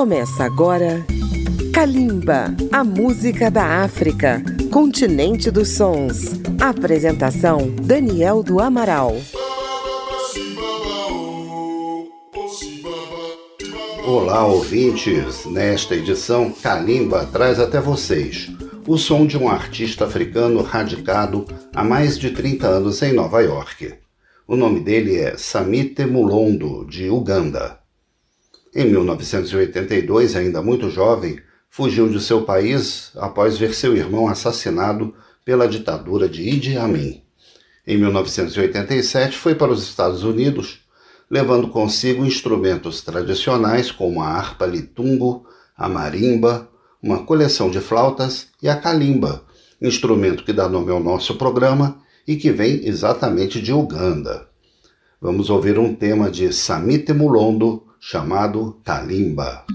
Começa agora Kalimba, a música da África, continente dos sons. Apresentação Daniel do Amaral. Olá, ouvintes! Nesta edição, Kalimba traz até vocês o som de um artista africano radicado há mais de 30 anos em Nova York. O nome dele é Samite Mulondo, de Uganda. Em 1982, ainda muito jovem, fugiu de seu país após ver seu irmão assassinado pela ditadura de Idi Amin. Em 1987, foi para os Estados Unidos, levando consigo instrumentos tradicionais como a harpa litungo, a marimba, uma coleção de flautas e a kalimba, instrumento que dá nome ao nosso programa e que vem exatamente de Uganda. Vamos ouvir um tema de Samite Mulondo chamado Kalimba.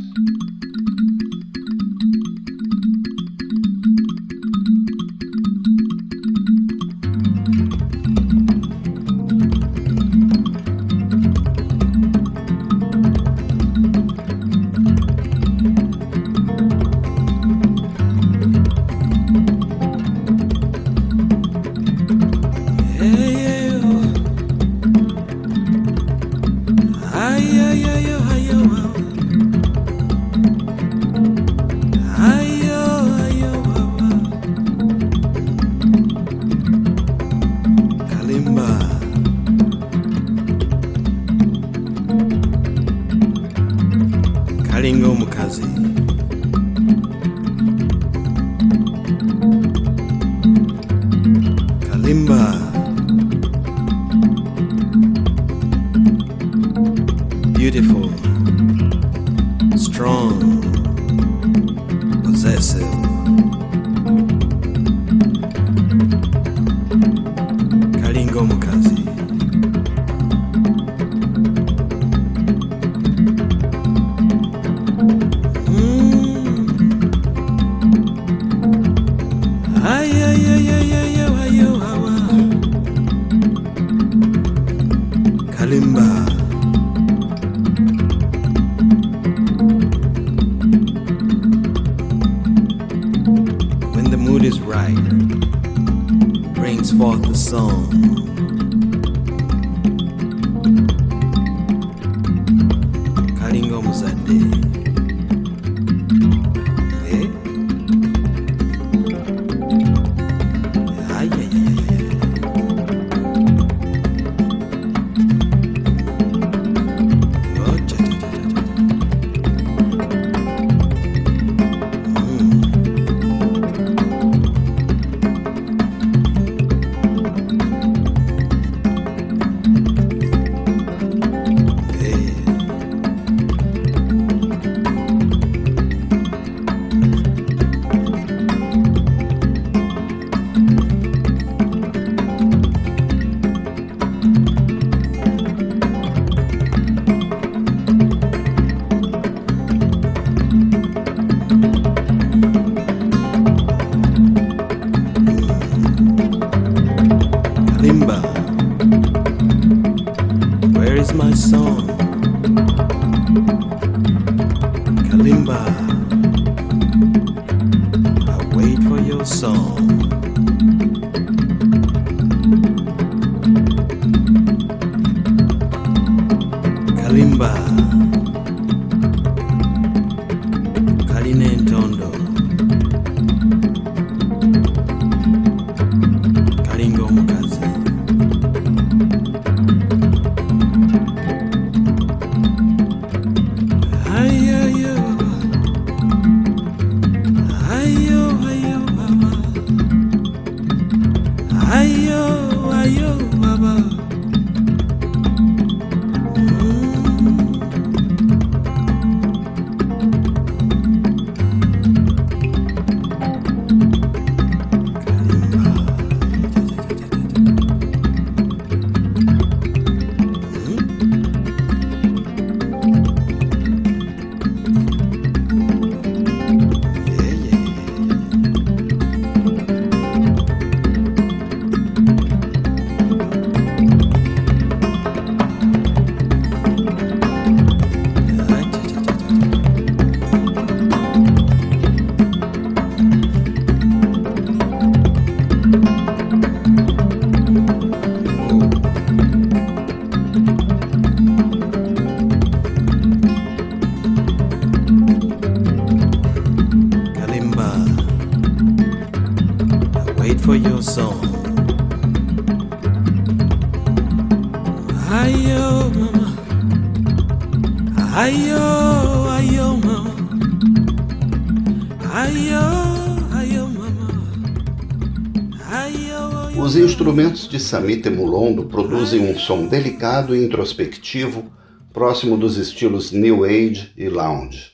Simba. Ayo, mama. Ayo, ayo, mama. Ayo, ayo, mama. Os instrumentos de Samita Mulondo produzem um som delicado e introspectivo, próximo dos estilos New Age e Lounge.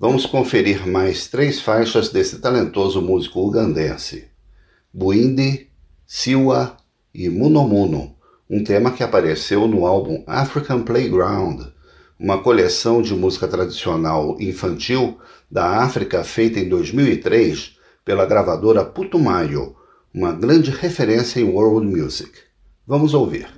Vamos conferir mais três faixas desse talentoso músico ugandense: Buindi, Siwa e Munomuno, um tema que apareceu no álbum African Playground, uma coleção de música tradicional infantil da África feita em 2003 pela gravadora Putumayo, uma grande referência em world music. Vamos ouvir.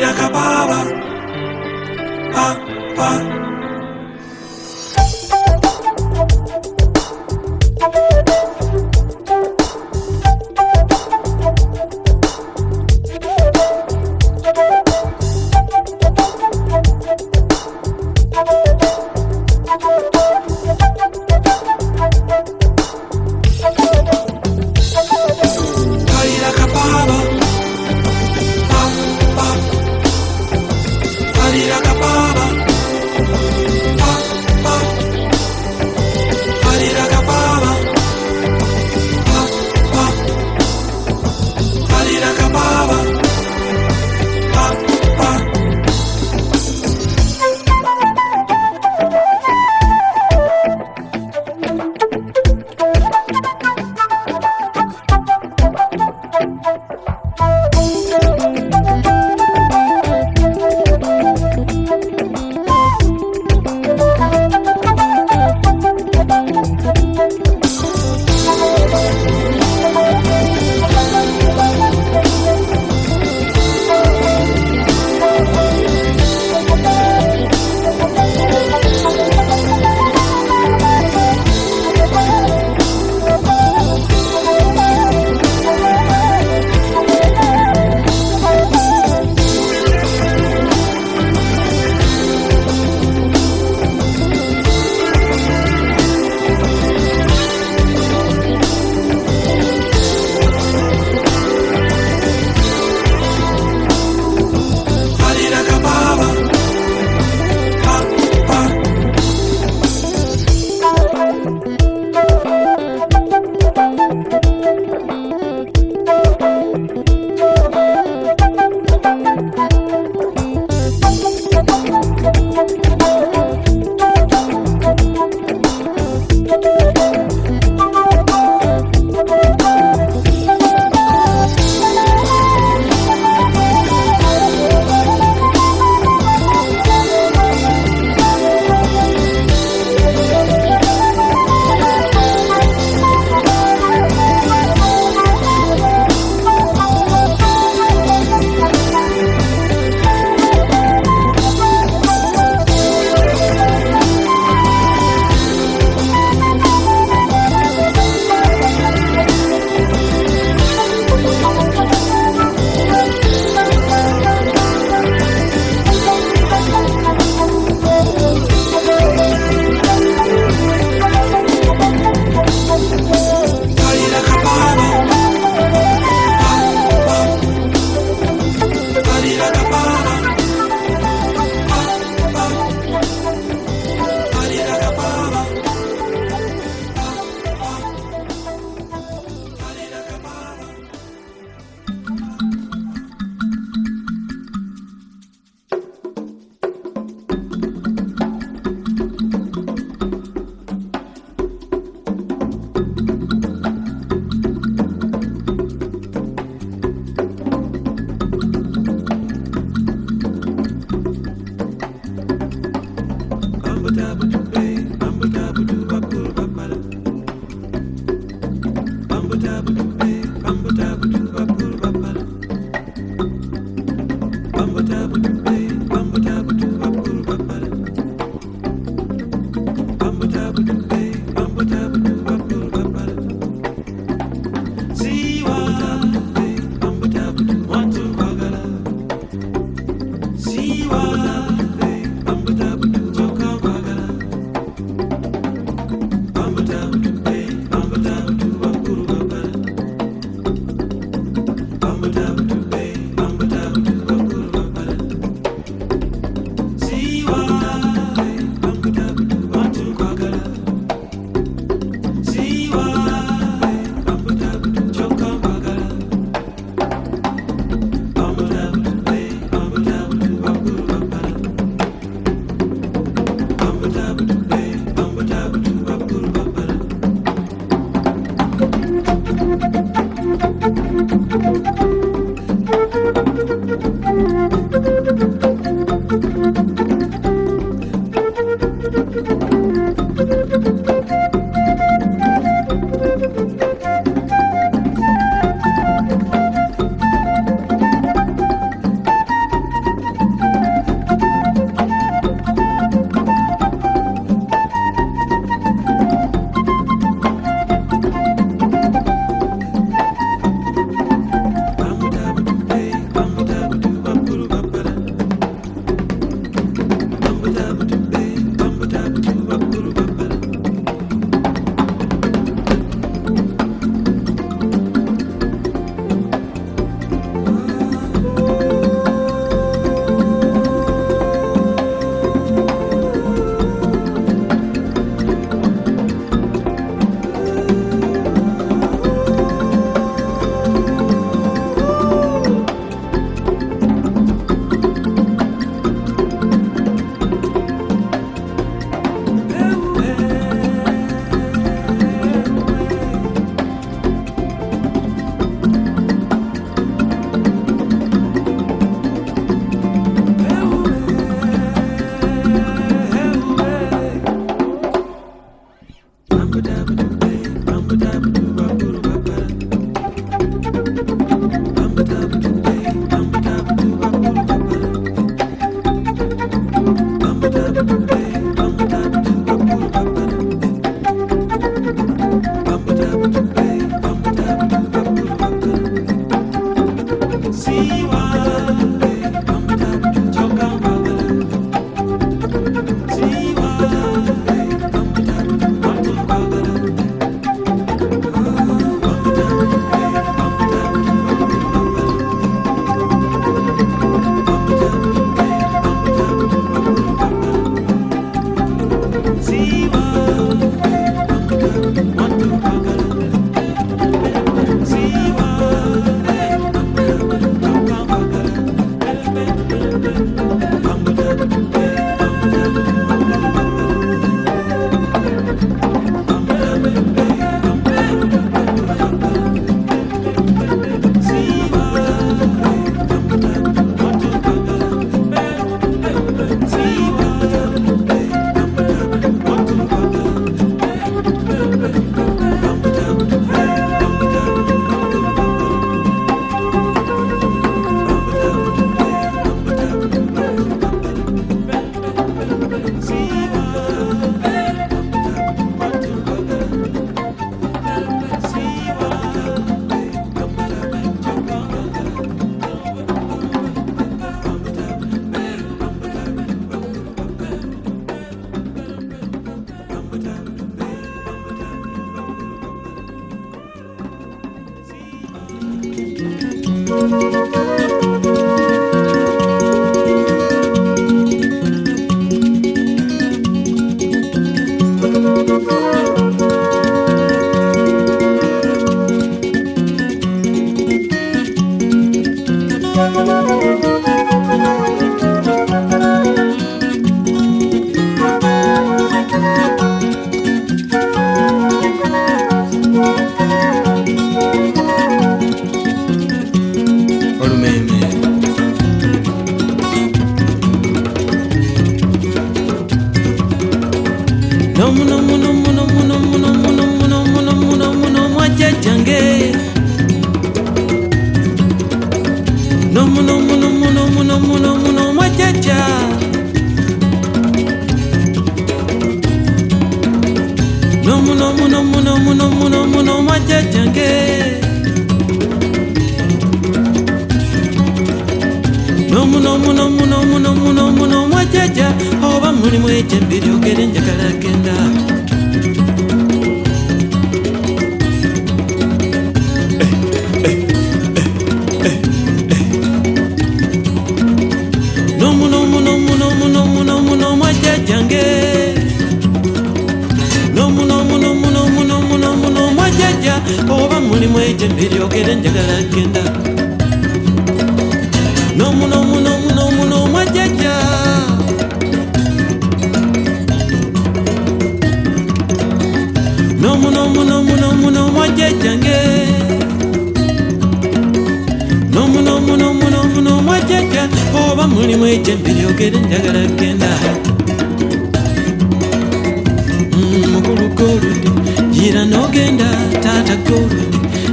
Ariracapaba, pa, pa.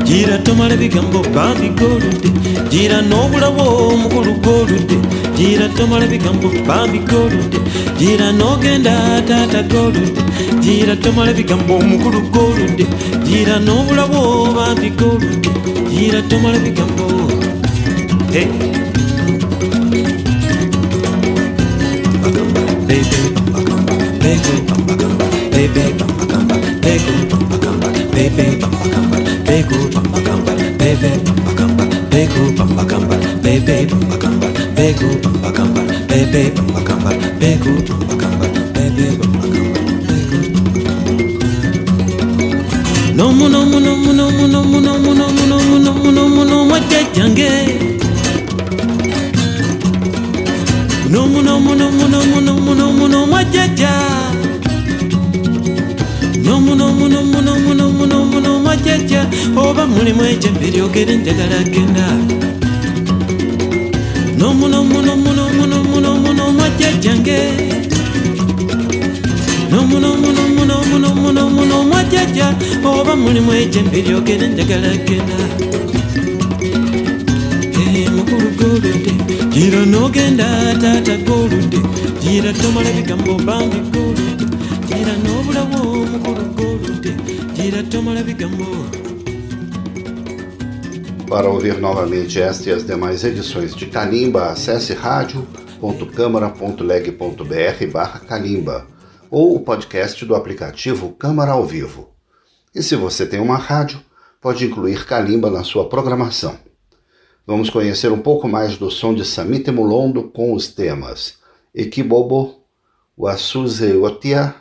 gira tomala bigambo bambi goludde gira n'obulawo omukulu goludde Jira tomala bigambo bambi goludde gira n'ogenda taata goludde gira tomala bigambo omukulu goludde gira n'obulawo bambi goludde gira tomala bigambo hey. Baby, baby, baby, baby, baby, baby, baby, baby, baby, baby, baby, baby, baby, baby, baby, baby, bebe bamba kamba bego bamba kamba bebe bamba kamba bego bamba kamba bebe bamba kamba bego bamba kamba bebe bamba kamba nomu no mu no mu no mu no mu no mu no mu no mu no mu no mu no mu no mu no mu no majjajja oba mulimu ejembe lyogere njagala genda nomunomunomunomunomunomunomwajjajjange nomunomunomunomunomunomunomwajjajja oba mulimu ejembe lyogere njagala genda mukulu golude jira nogenda tata golude jira tomala bigambo bange golude jira nobulawo Para ouvir novamente esta e as demais edições de Calimba, acesse radio.câmara.leg.br barra Calimba ou o podcast do aplicativo Câmara ao Vivo. E se você tem uma rádio, pode incluir Calimba na sua programação. Vamos conhecer um pouco mais do som de Samite Mulondo com os temas Equibobo, Wasuze Otia,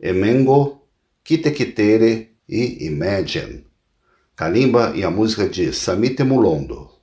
Emengo, Kitekitere e Imagine. Kalimba e a música de Samite Mulondo.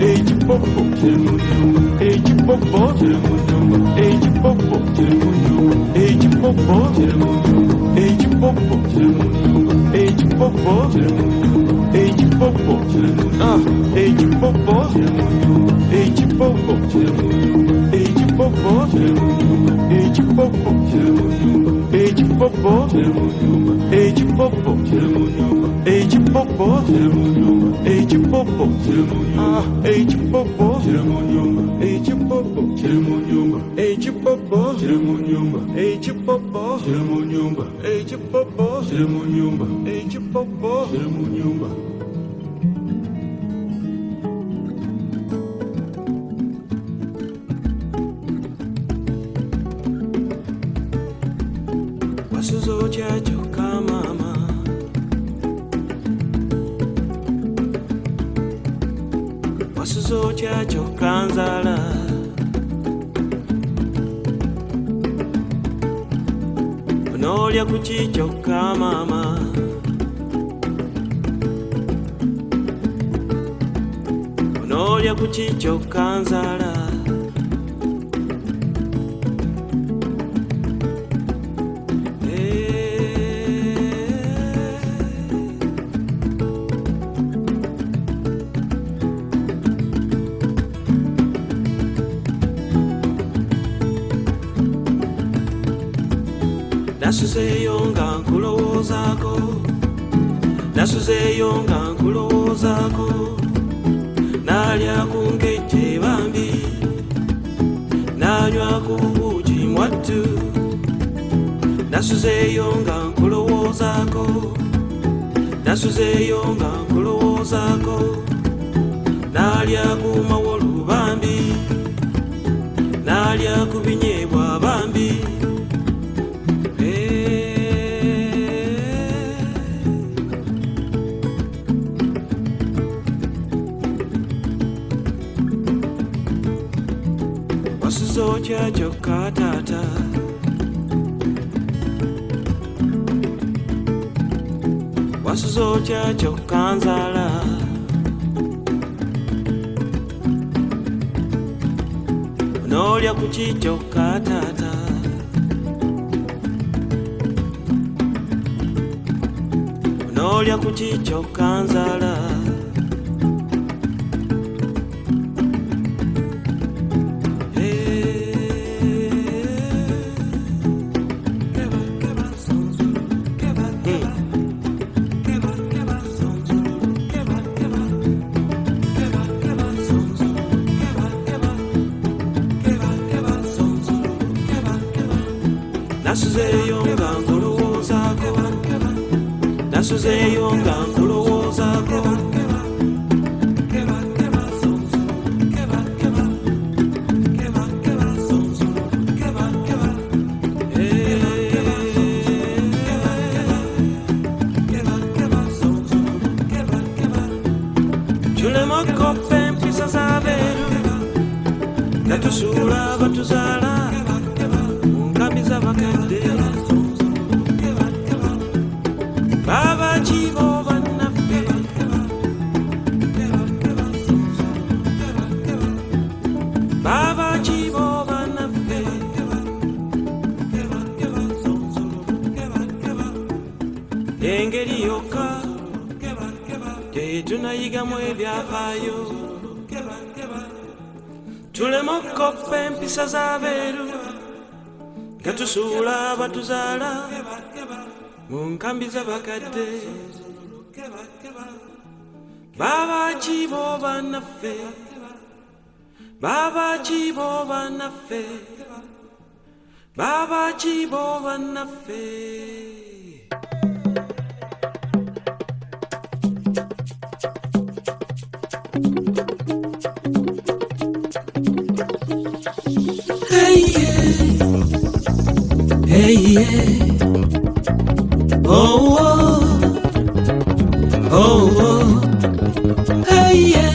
ei de popô, ei de popô, ei de popô, ei de popô, ei de popô, ei de popô, ei de popô, ah, ei de popô, ei de popô, ei de popô, ei de popô, ei de popô, ei de popô, ei de popô, ei de popô, ah, ei de popô, ei de popô, ei de popô, ei de popô, ei de popô, ei de popô, ei de popô, kulya kukikyokka maama onoolya kukikyokka nzaala nkulowoozaako nasuzeeyo nga nkulowoozaako naalya ku nkejje bambi naanywa ku buugi mwattu. Nasuzeeyo nga nkulowoozaako nasuzeeyo nga nkulowoozaako naalya ku mawolu bambi naalya ku binyeebwa bambi wasizoja chokanzala nolya kuki kyokatata nolya kuki kyokanzala. tulemokoppa empisa z'abeeru nga tusuula abatuzaala nkamiza bakadde baba kibo bye tunayigamu ebyafaayo. Tuleme okukoppa empisa z'abeeru nga tusuula abatuzaala mu nkambi z'abakadde. Babakiibo bannaffe babakiibo bannaffe babakiibo bannaffe yeah, yeah. Oh, oh, oh, oh. Hey, yeah.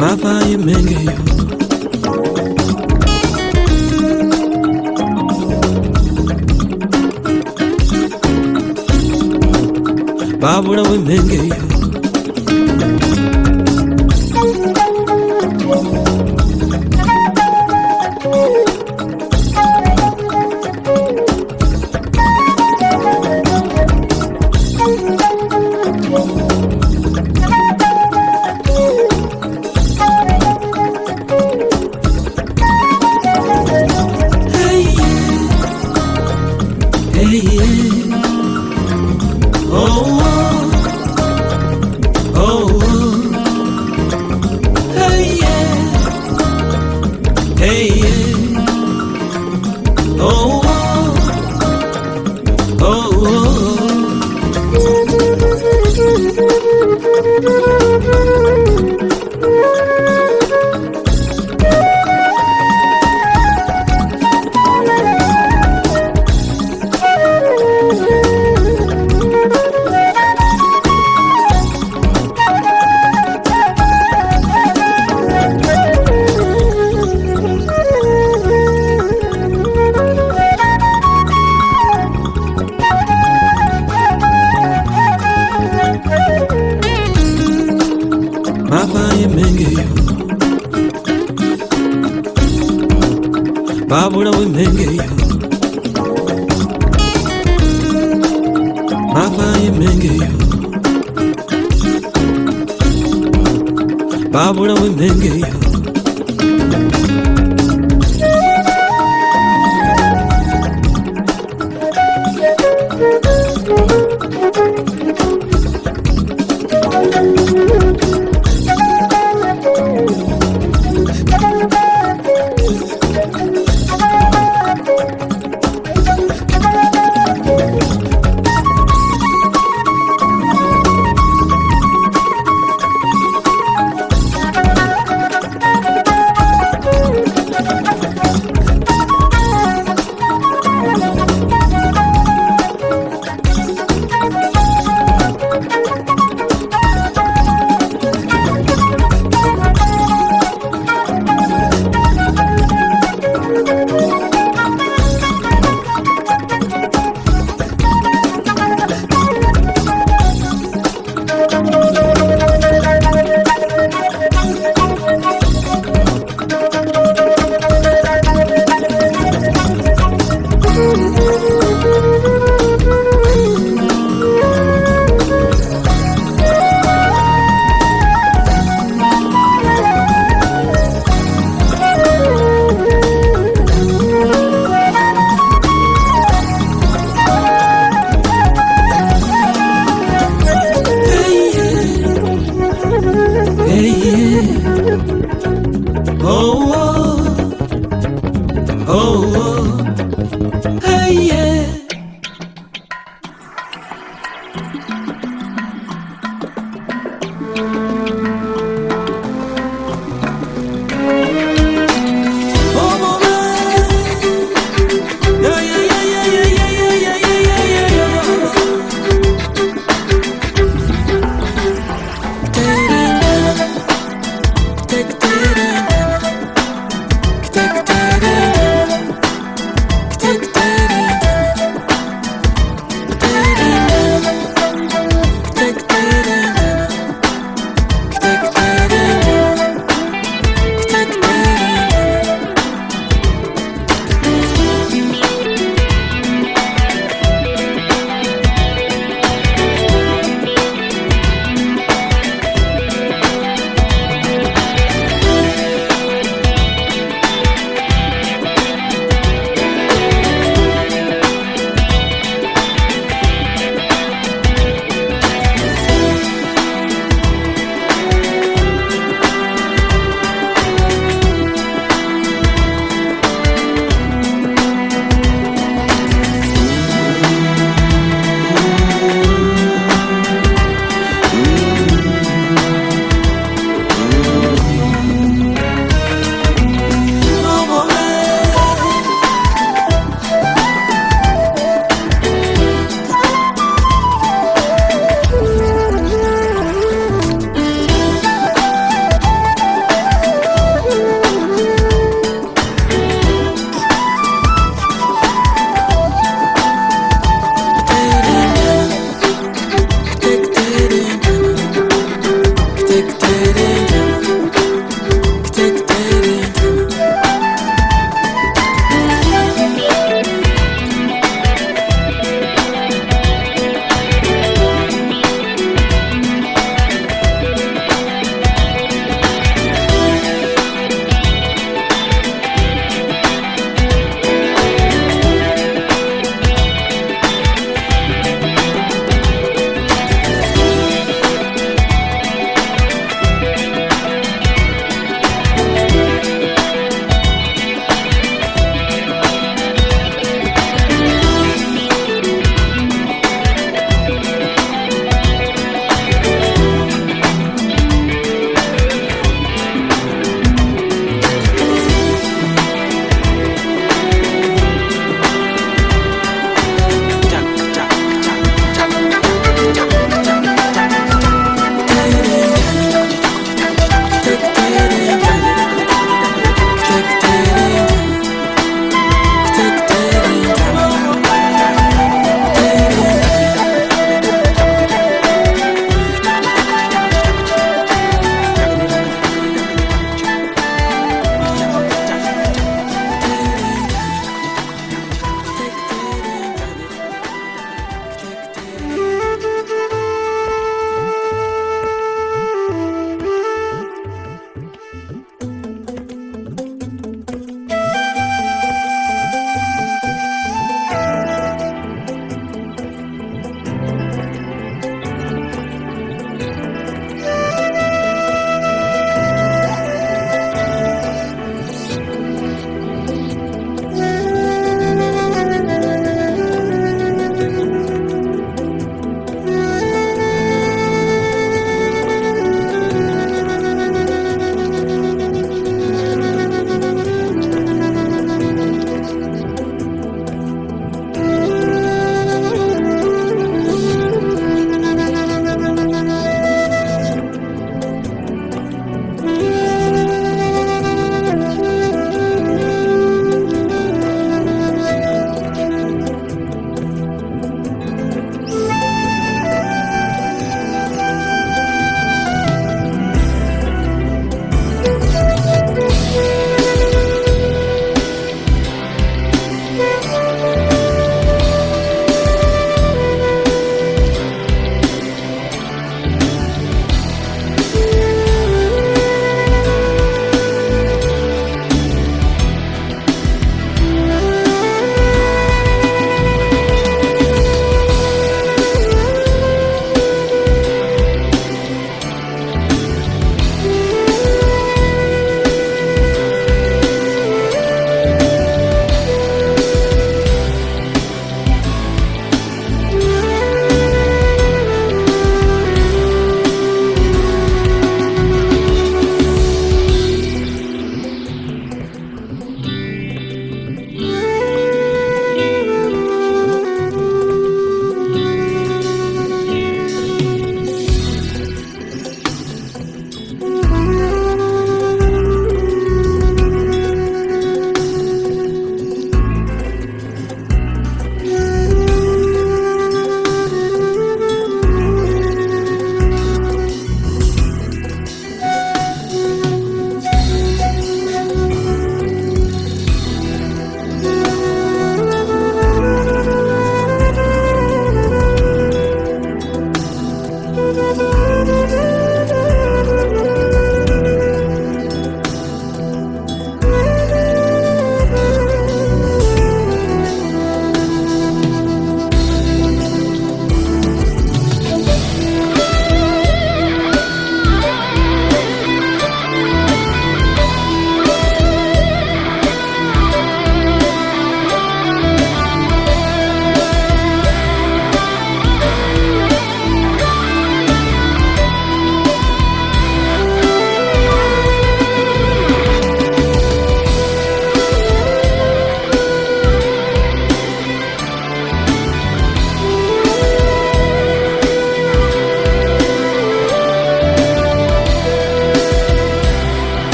Mavaye menge yo Babura we menge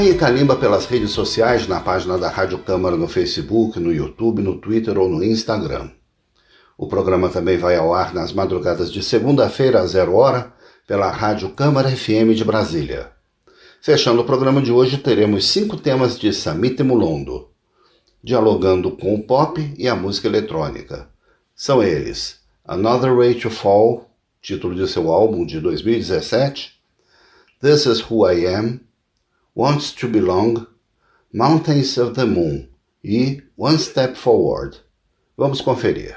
Acompanhe Calimba pelas redes sociais, na página da Rádio Câmara no Facebook, no YouTube, no Twitter ou no Instagram. O programa também vai ao ar nas madrugadas de segunda-feira, às zero hora, pela Rádio Câmara FM de Brasília. Fechando o programa de hoje, teremos cinco temas de Samite Mulondo, dialogando com o pop e a música eletrônica. São eles Another Way to Fall, título de seu álbum de 2017, This Is Who I Am, Wants to Belong, Mountains of the Moon e One Step Forward. Vamos conferir.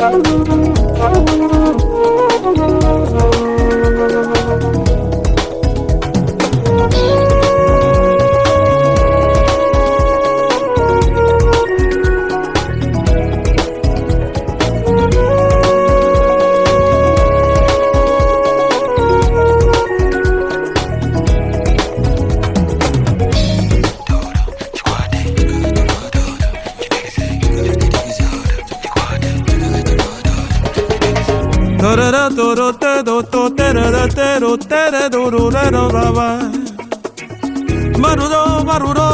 Oh. Maruro, maruro,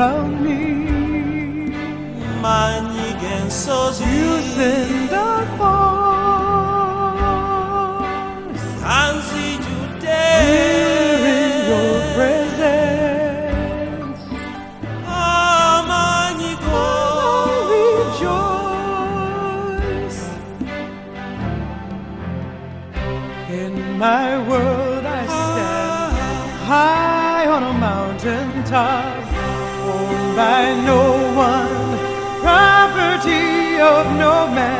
around me. 만이겐 소중히 by no one, property of no man.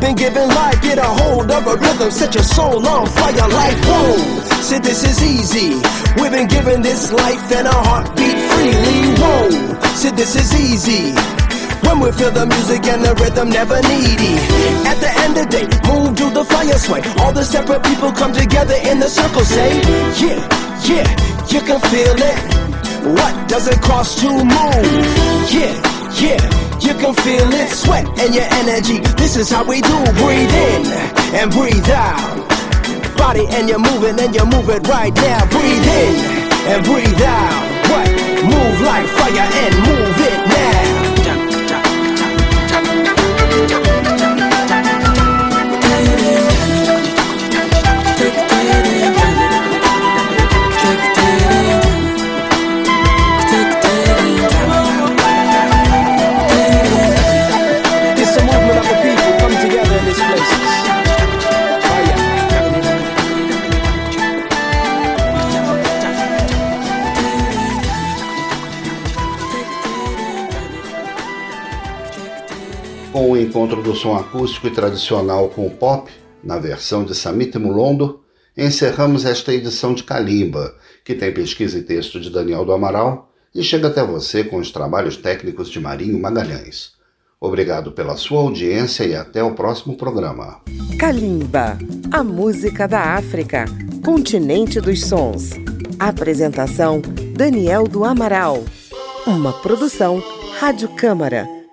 Been given life. Get a hold of a rhythm, set your soul on fire like whoa. Said this is easy. We've been given this life and a heartbeat freely. Whoa. Said this is easy. When we feel the music and the rhythm never needy. At the end of the day, move to the fire sway. All the separate people come together in the circle. Say, yeah, yeah, you can feel it. What does it cost to move? Yeah, yeah, you can feel it. Sweat and your energy. This is how we do. Breathe in and breathe out. Body and you're moving and you move it right now. Breathe in and breathe out. What? Move like fire and move it now. Encontro do som acústico e tradicional com o pop, na versão de Samit Mulondo, encerramos esta edição de Kalimba, que tem pesquisa e texto de Daniel do Amaral e chega até você com os trabalhos técnicos de Marinho Magalhães. Obrigado pela sua audiência e até o próximo programa. Kalimba, a música da África, continente dos sons. Apresentação: Daniel do Amaral. Uma produção Rádio Câmara,